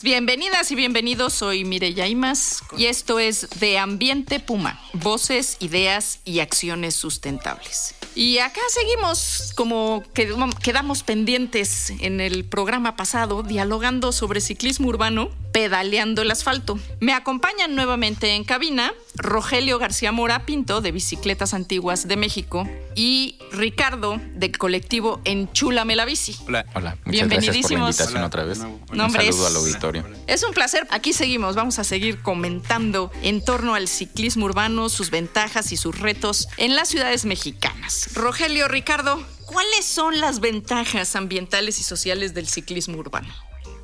Bienvenidas y bienvenidos, soy Mireya y esto es De Ambiente Puma, voces, ideas y acciones sustentables. Y acá seguimos como quedamos pendientes en el programa pasado, dialogando sobre ciclismo urbano, pedaleando el asfalto. Me acompañan nuevamente en cabina Rogelio García Mora Pinto, de Bicicletas Antiguas de México, y Ricardo, del colectivo Enchúlame la Bici. Hola, hola. Muchas gracias por la invitación otra vez. un saludo al auditorio. Es un placer. Aquí seguimos. Vamos a seguir comentando en torno al ciclismo urbano, sus ventajas y sus retos en las ciudades mexicanas. Rogelio, Ricardo, ¿cuáles son las ventajas ambientales y sociales del ciclismo urbano?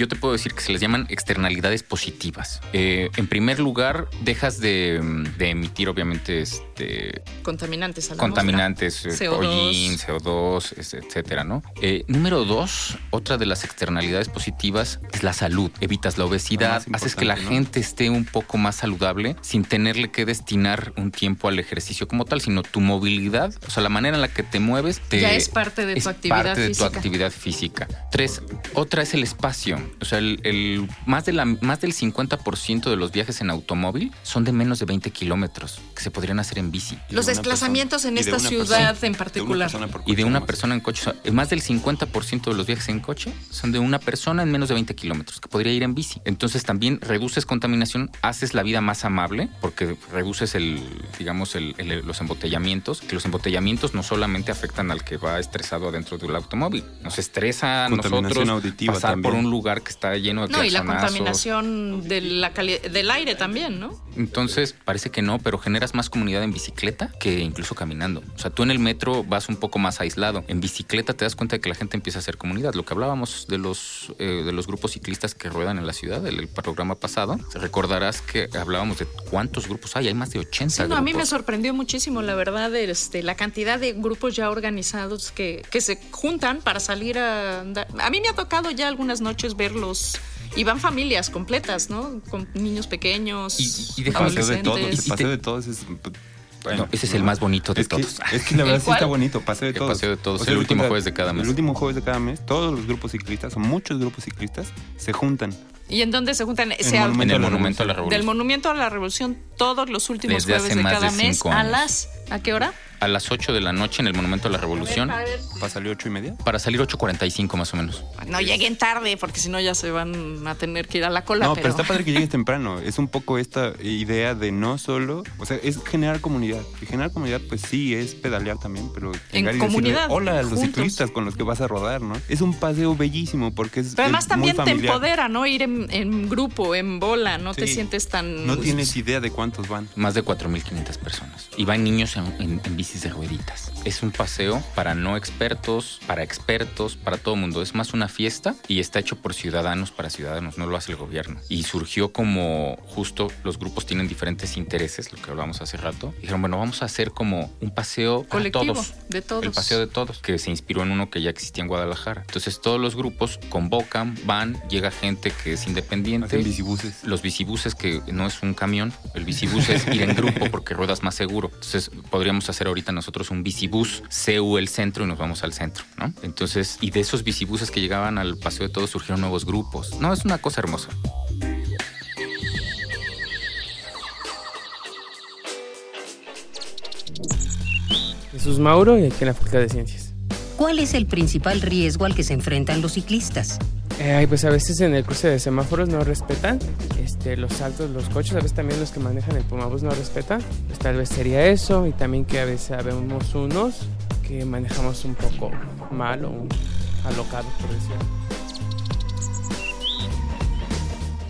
Yo te puedo decir que se les llaman externalidades positivas. Eh, en primer lugar, dejas de, emitir, obviamente, este, contaminantes, a contaminantes, CO2, CO2 etcétera, ¿no? Eh, número dos, otra de las externalidades positivas es la salud. Evitas la obesidad, haces que la gente esté un poco más saludable sin tenerle que destinar un tiempo al ejercicio como tal, sino tu movilidad, o sea, la manera en la que te mueves, te, ya es parte de tu actividad parte de tu actividad física. Tres, otra es el espacio. O sea, el, más, de la, más del 50% de los viajes en automóvil son de menos de 20 kilómetros que se podrían hacer en bici. Los desplazamientos en esta ciudad en particular. y de una persona en coche. más del 50% de los viajes en coche son de una persona en menos de 20 kilómetros que podría ir en bici. Entonces también reduces contaminación, haces la vida más amable porque reduces el, digamos, los embotellamientos. Que los embotellamientos no solamente afectan al que va estresado dentro del automóvil, nos estresa a nosotros pasar por un lugar que está lleno de No, y la contaminación de la del aire también, ¿no? Entonces, parece que no, pero generas más comunidad en bicicleta que incluso caminando. O sea, tú en el metro vas un poco más aislado. En bicicleta te das cuenta de que la gente empieza a hacer comunidad. Lo que hablábamos de los, eh, de los grupos ciclistas que ruedan en la ciudad, el, programa pasado, recordarás que hablábamos de cuántos grupos hay. Hay más de 80 no, A mí me sorprendió muchísimo, la verdad, este, la cantidad de grupos ya organizados que, que se juntan para salir a andar. A mí me ha tocado ya algunas noches ver y van familias completas, ¿no? Con niños pequeños. Y, de paseo de todos. El paseo de todos es. Bueno, ese es el más bonito de todos. es que la verdad sí está bonito, paseo de todos. paseo de todos, el último jueves de cada mes. El último jueves de cada mes, todos los grupos ciclistas, o muchos grupos ciclistas, se juntan. ¿Y en dónde se juntan? En, el Monumento, a la Revolución. Del Monumento a la Revolución, todos los últimos jueves de cada mes. ¿A las? ¿A qué hora? A las 8 de la noche en el Monumento a la Revolución. ¿Para salir 8 y media? Para salir 8.45 más o menos. No lleguen tarde, porque si no ya se van a tener que ir a la cola. No, pero, está padre que llegues temprano. Es un poco esta idea de no solo, o sea, es generar comunidad. Y generar comunidad, pues sí, es pedalear también, pero en comunidad. Hola a los ciclistas con los que vas a rodar, ¿no? Es un paseo bellísimo porque es. Pero además también te empodera, ¿no? Ir en, grupo, en bola, no te sientes tan. No tienes idea de cuántos van. Más de 4.500 personas. Y van niños en, en bicis de rueditas. Es un paseo para no expertos, para expertos, para todo el mundo. Es más una fiesta y está hecho por ciudadanos para ciudadanos, no lo hace el gobierno. Y surgió como justo los grupos tienen diferentes intereses, lo que hablamos hace rato. dijeron, bueno, vamos a hacer como un paseo colectivo todos. de todos. El paseo de todos, que se inspiró en uno que ya existía en Guadalajara. Entonces todos los grupos convocan, van, llega gente que es independiente. Hacen bicibuses. Los bicibuses, que no es un camión, el bicibus es ir en grupo porque ruedas más seguro. Entonces podríamos hacer ahorita nosotros un bicibus bus CU el centro y nos vamos al centro, ¿no? Entonces, y de esos bicibuses que llegaban al Paseo de Todos surgieron nuevos grupos. No, es una cosa hermosa. Jesús Mauro y aquí en la Facultad de Ciencias. ¿Cuál es el principal riesgo al que se enfrentan los ciclistas? Eh, pues a veces en el cruce de semáforos no respetan este, los saltos, los coches, a veces también los que manejan el Pumabus no respetan. Pues tal vez sería eso y también que a veces vemos unos que manejamos un poco mal o alocados, por decirlo.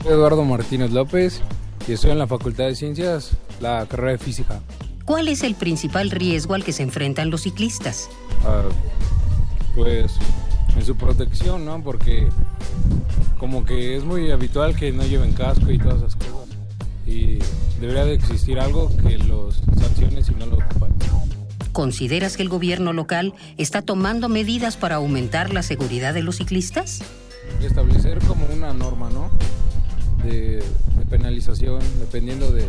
Eduardo Martínez López y estoy en la Facultad de Ciencias, la carrera de Física. ¿Cuál es el principal riesgo al que se enfrentan los ciclistas? Ah, pues en su protección, ¿no? Porque como que es muy habitual que no lleven casco y todas esas cosas. Y debería de existir algo que los sancione si no lo ocupan. ¿Consideras que el gobierno local está tomando medidas para aumentar la seguridad de los ciclistas? Establecer como una norma, ¿no? De, de penalización, dependiendo de,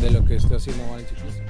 de lo que esté haciendo mal el ciclista.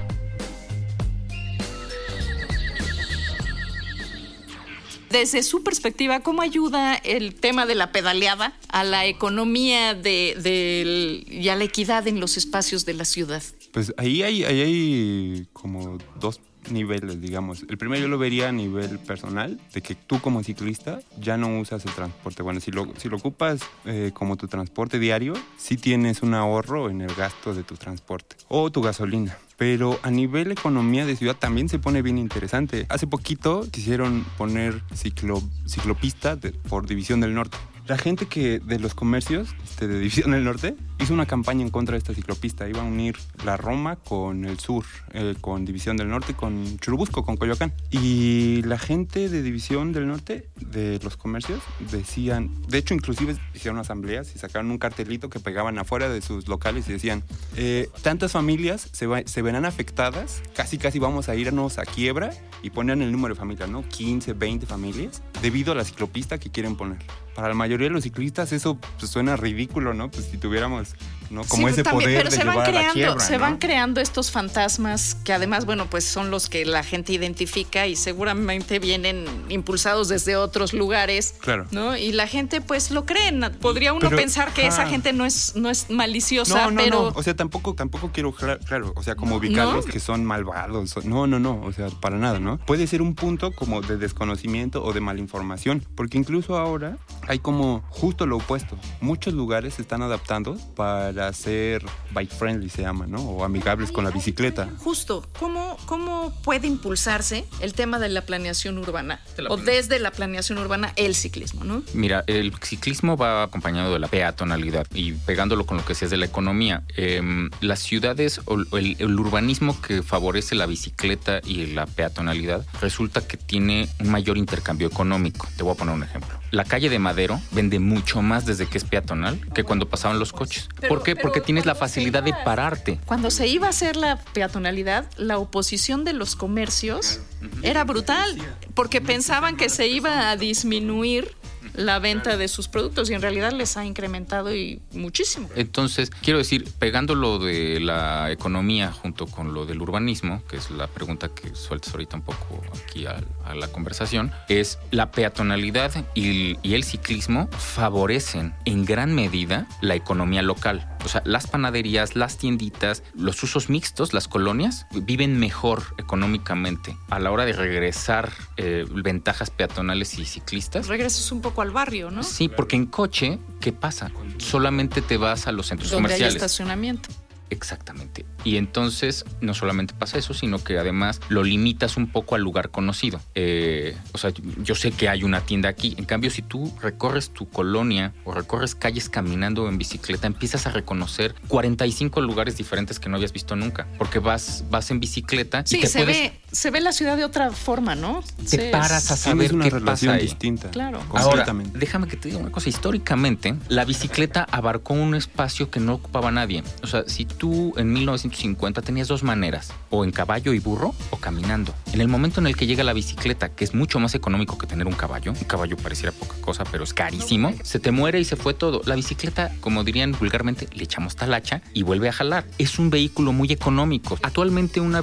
Desde su perspectiva, ¿cómo ayuda el tema de la pedaleada a la economía de, del- y a la equidad en los espacios de la ciudad? Pues ahí hay, como dos niveles, digamos. El primero yo lo vería a nivel personal, de que tú como ciclista ya no usas el transporte. Bueno, si lo, si lo ocupas eh, como tu transporte diario, sí tienes un ahorro en el gasto de tu transporte o tu gasolina. Pero a nivel economía de ciudad también se pone bien interesante. Hace poquito quisieron poner ciclo, ciclopista de- por División del Norte. La gente que de los comercios este, de División del Norte hizo una campaña en contra de esta ciclopista. Iba a unir la Roma con el sur, eh, con División del Norte, con Churubusco, con Coyoacán. Y la gente de División del Norte, de los comercios, decían, de hecho inclusive hicieron asambleas y sacaron un cartelito que pegaban afuera de sus locales y decían, eh, tantas familias se, va- se verán afectadas, casi casi vamos a irnos a quiebra y ponían el número de familias, ¿no? 15, 20 familias, debido a la ciclopista que quieren poner. Para la mayoría de los ciclistas eso pues, suena ridículo, ¿no? Pues si tuviéramos, podcast. ¿No? Como Sí, ese también, poder pero de se van creando, quiebra, se ¿no? van creando estos fantasmas que además, bueno, pues son los que la gente identifica y seguramente vienen impulsados desde otros lugares. Claro. ¿No? Y la gente pues lo creen. Podría uno Pero, pensar que esa ajá. gente no es, no es maliciosa, No, no, pero no. O sea, tampoco, tampoco quiero, cla- claro, o sea, como ubicarlos que son malvados. No, no, no. O sea, para nada, ¿no? Puede ser un punto como de desconocimiento o de malinformación. Porque incluso ahora hay como justo lo opuesto. Muchos lugares se están adaptando para ser bike friendly, se llama, ¿no? O amigables con la bicicleta. Justo, ¿cómo, ¿cómo puede impulsarse el tema de la planeación urbana? De la o desde la planeación urbana, el ciclismo, ¿no? Mira, el ciclismo va acompañado de la peatonalidad y pegándolo con lo que decías de la economía. em, las ciudades o el, el urbanismo que favorece la bicicleta y la peatonalidad resulta que tiene un mayor intercambio económico. Te voy a poner un ejemplo. La calle de Madero vende mucho más desde que es peatonal que cuando pasaban los coches. Pero- ¿Por qué? pero Porque tienes la facilidad de pararte. Cuando se iba a hacer la peatonalidad, la oposición de los comercios era brutal, porque pensaban que se iba a disminuir la venta de sus productos y en realidad les ha incrementado y muchísimo. Entonces, quiero decir, pegando lo de la economía junto con lo del urbanismo, que es la pregunta que sueltas ahorita un poco aquí a, a la conversación, es la peatonalidad y, y el ciclismo favorecen en gran medida la economía local. O sea, las panaderías, las tienditas, los usos mixtos, las colonias, viven mejor económicamente a la hora de regresar eh, ventajas peatonales y ciclistas. Regresas un poco al barrio, ¿no? Sí, porque en coche, ¿qué pasa? Solamente te vas a los centros Donde hay comerciales. estacionamiento. Exactamente. Y entonces no solamente pasa eso, sino que además lo limitas un poco al lugar conocido. Eh, o sea, yo sé que hay una tienda aquí. En cambio, si tú recorres tu colonia o recorres calles caminando en bicicleta, empiezas a reconocer 45 lugares diferentes que no habías visto nunca. Porque vas, vas en bicicleta y Sí, te se puedes... ve, se ve la ciudad de otra forma, ¿no? Te Sí, paras a saber una qué relación pasa ahí. Claro. Ahora, déjame que te diga una cosa. Históricamente, la bicicleta abarcó un espacio que no ocupaba nadie. O sea, si tú en 1950 tenías dos maneras, o en caballo y burro, o caminando. En el momento en el que llega la bicicleta, que es mucho más económico que tener un caballo, un caballo pareciera poca cosa, pero es carísimo, se te muere y se fue todo. La bicicleta, como dirían vulgarmente, le echamos talacha y vuelve a jalar. Es un vehículo muy económico. Actualmente una,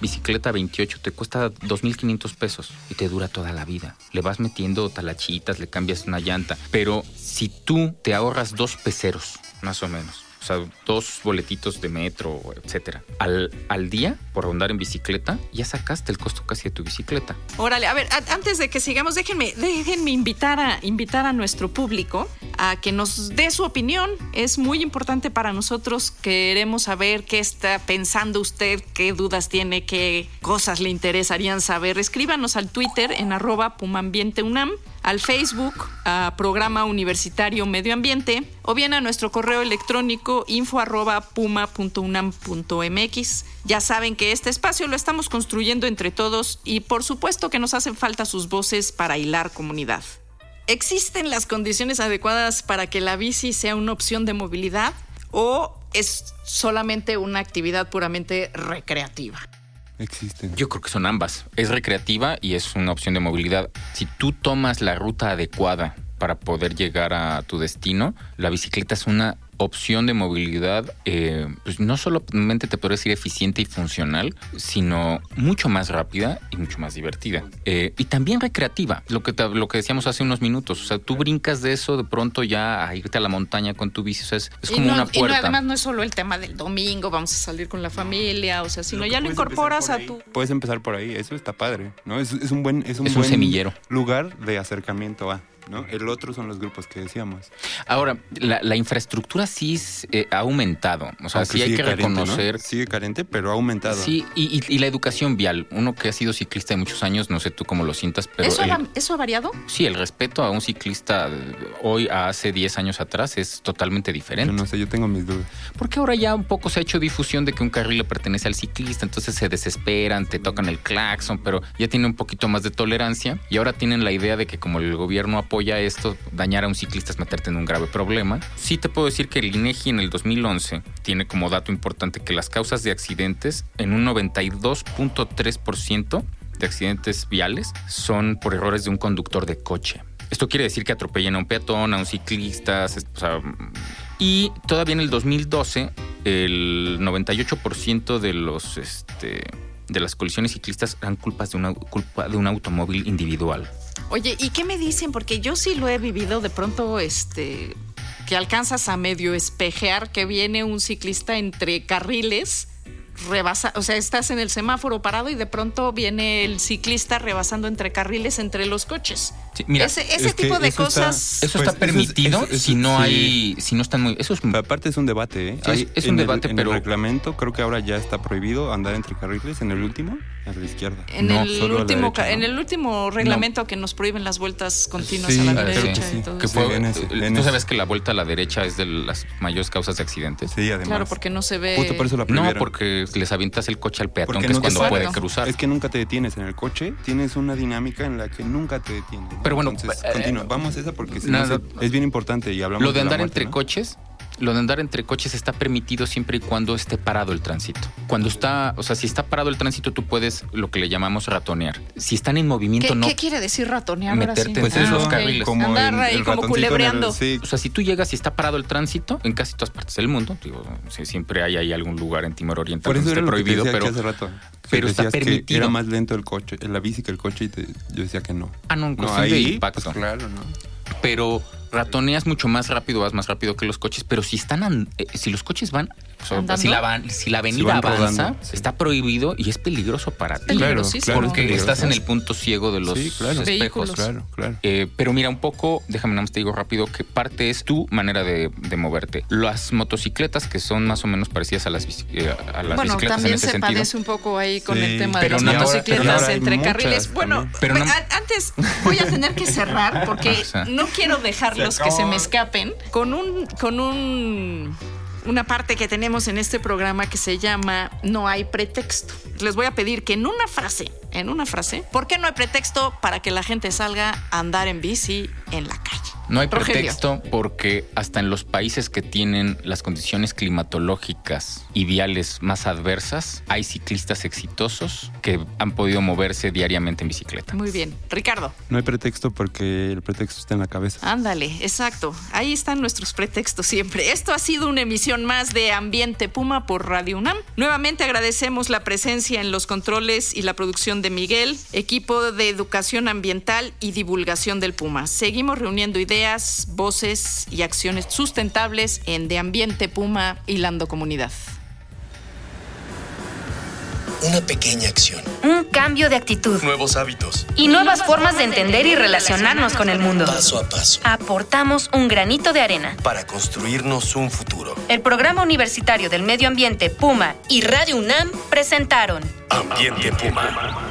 bicicleta 28 te cuesta 2.500 pesos y te dura toda la vida. Le vas metiendo talachitas, le cambias una llanta, pero si tú te ahorras dos peceros, más o menos, sea, dos boletitos de metro, etcétera, al, al día por andar en bicicleta, ya sacaste el costo casi de tu bicicleta. Órale, a ver, antes de que sigamos, déjenme, déjenme invitar a, invitar a nuestro público a que nos dé su opinión. Es muy importante para nosotros. Queremos saber qué está pensando usted, qué dudas tiene, qué cosas le interesarían saber. Escríbanos al Twitter en arroba pumambienteunam, al Facebook a Programa Universitario Medio Ambiente o bien a nuestro correo electrónico info puma.unam.mx. Ya saben que este espacio lo estamos construyendo entre todos y por supuesto que nos hacen falta sus voces para hilar comunidad. ¿Existen las condiciones adecuadas para que la bici sea una opción de movilidad o es solamente una actividad puramente recreativa? Existen. Yo creo que son ambas. Es recreativa y es una opción de movilidad. Si tú tomas la ruta adecuada para poder llegar a tu destino, la bicicleta es una opción de movilidad, eh, pues no solamente te podría decir eficiente y funcional, sino mucho más rápida y mucho más divertida. Eh, y también recreativa, lo que, te- lo que decíamos hace unos minutos. O sea, tú brincas de eso de pronto ya a irte a la montaña con tu bici. O sea, es, es como no- una Y no, puerta. además no es solo el tema del domingo, vamos a salir con la familia, o sea, sino ya lo incorporas por a tu... Puedes empezar por ahí, eso está padre, ¿no? Es, es un buen, es un Es un buen semillero. lugar de acercamiento a, ¿no? El otro son los grupos que decíamos. Ahora, la, la infraestructura sí es, eh, ha aumentado. O sea, Aunque sí hay que carente, ¿no? reconocer. Sigue carente, pero ha aumentado. Sí, y, y- y la educación vial. Uno que ha sido ciclista de muchos años, no sé tú cómo lo sientas, pero ¿Eso, el- ha, ¿Eso ha variado? sí, el respeto a un ciclista de hoy a hace 10 años atrás es totalmente Yo diferente. no sé, yo tengo mis dudas. Porque ahora ya un poco se ha hecho difusión de que un carril le pertenece al ciclista, entonces se desesperan, te tocan el claxon, pero ya tiene un poquito más de tolerancia y ahora tienen la idea de que como el gobierno apoya esto, dañar a un ciclista es meterte en un grave problema. Sí te puedo decir que el INEGI en el 2011 tiene como dato importante que las causas de accidentes en un 92.3% de accidentes viales son por errores de un conductor de coche. Esto quiere decir que atropellan a un peatón, a un ciclista, y todavía en el 2012, el 98% de los este, de las colisiones ciclistas eran culpas de una culpa de un automóvil individual. Oye, ¿y qué me dicen? Porque yo sí lo he vivido de pronto, este, que alcanzas a medio espejear que viene un ciclista entre carriles, rebasa, o sea, estás en el semáforo parado y de pronto viene el ciclista rebasando entre carriles entre los coches. Sí, mira, ese ese es que tipo de eso está- cosas. Eso Pues, está eso es- permitido eso- eso- si no sí. hay si no están muy eso es aparte es un debate, ¿eh? Sí, es- es un en el- debate, en pero- el reglamento creo que ahora ya está prohibido andar entre carriles en el último, a la izquierda. En, No, el solo último, derecha, en ¿no? el último reglamento que nos prohíben las vueltas continuas Sí, a la derecha sí. y todo que eso. fue, Sí, en ese, en tú ese. sabes que la vuelta a la derecha es de las mayores causas de accidentes. Sí, además. Claro, porque no se ve. Justo por eso la No, porque les avientas el coche al peatón, Porque que es cuando puede cruzar. Es que nunca te detienes en el coche, tienes una dinámica en la que nunca te detienes. Pero bueno, Entonces, eh, continúa. Vamos a esa porque no es bien importante y hablamos Lo de la andar muerte, entre ¿no? coches, lo de andar entre coches está permitido siempre y cuando esté parado el tránsito. Cuando está, o sea, si está parado el tránsito, tú puedes lo que le llamamos ratonear. Si están en movimiento, ¿Qué, no. qué quiere decir ratonear ahora Meterte sí? entre Pues los eso, carriles. como Andar el- ahí el como en el- culebreando. sí, O sea, si tú llegas y está parado el tránsito, en casi todas partes del mundo, digo, siempre hay ahí algún lugar en Timor Oriental Por eso donde esté que prohibido, decía pero hace rato. que pero está que permitido. Era más lento el coche, la bici que el coche y te- yo decía que no. Ah, no, en No, cuestión de ahí, impacto. pues claro, ¿no? Pero ratoneas mucho más rápido, vas más rápido que los coches, pero si están eh, si los coches van, ¿Andando? si la si la avenida van avanza, rodando, sí. está prohibido y es peligroso para ti. Peligrosísimo. Claro, claro, porque estás en el punto ciego de los Sí, claro. espejos. Vehículos. Claro, claro. Eh, pero mira, un poco, déjame nada más te digo rápido que parte es tu manera de, de moverte. Las motocicletas, que son más o menos parecidas a las, eh, a las Bueno, bicicletas en también ese se sentido. padece un poco ahí con Sí, el tema pero de las motocicletas ahora entre muchas carriles. Bueno. Pero antes voy a tener que cerrar porque O sea. no quiero dejarlos que se me escapen con un con un una parte que tenemos en este programa que se llama No hay pretexto. Les voy a pedir que en una frase, en una frase, ¿por qué no hay pretexto para que la gente salga a andar en bici en la calle? No hay Rogelio. pretexto porque hasta en los países que tienen las condiciones climatológicas y viales más adversas, hay ciclistas exitosos que han podido moverse diariamente en bicicleta. Muy bien. Ricardo. No hay pretexto porque el pretexto está en la cabeza. Ándale, exacto. Ahí están nuestros pretextos siempre. Esto ha sido una emisión más de Ambiente Puma por Radio UNAM. Nuevamente agradecemos la presencia en los controles y la producción de Miguel, equipo de educación ambiental y divulgación del Puma. Seguimos reuniendo ideas, voces y acciones sustentables en De Ambiente Puma hilando comunidad. Una pequeña acción. Un cambio de actitud. Nuevos hábitos. Y nuevas formas de entender y relacionarnos con el mundo. Paso a paso. Aportamos un granito de arena. Para construirnos un futuro. El Programa Universitario del Medio Ambiente Puma y Radio UNAM presentaron Ambiente Puma.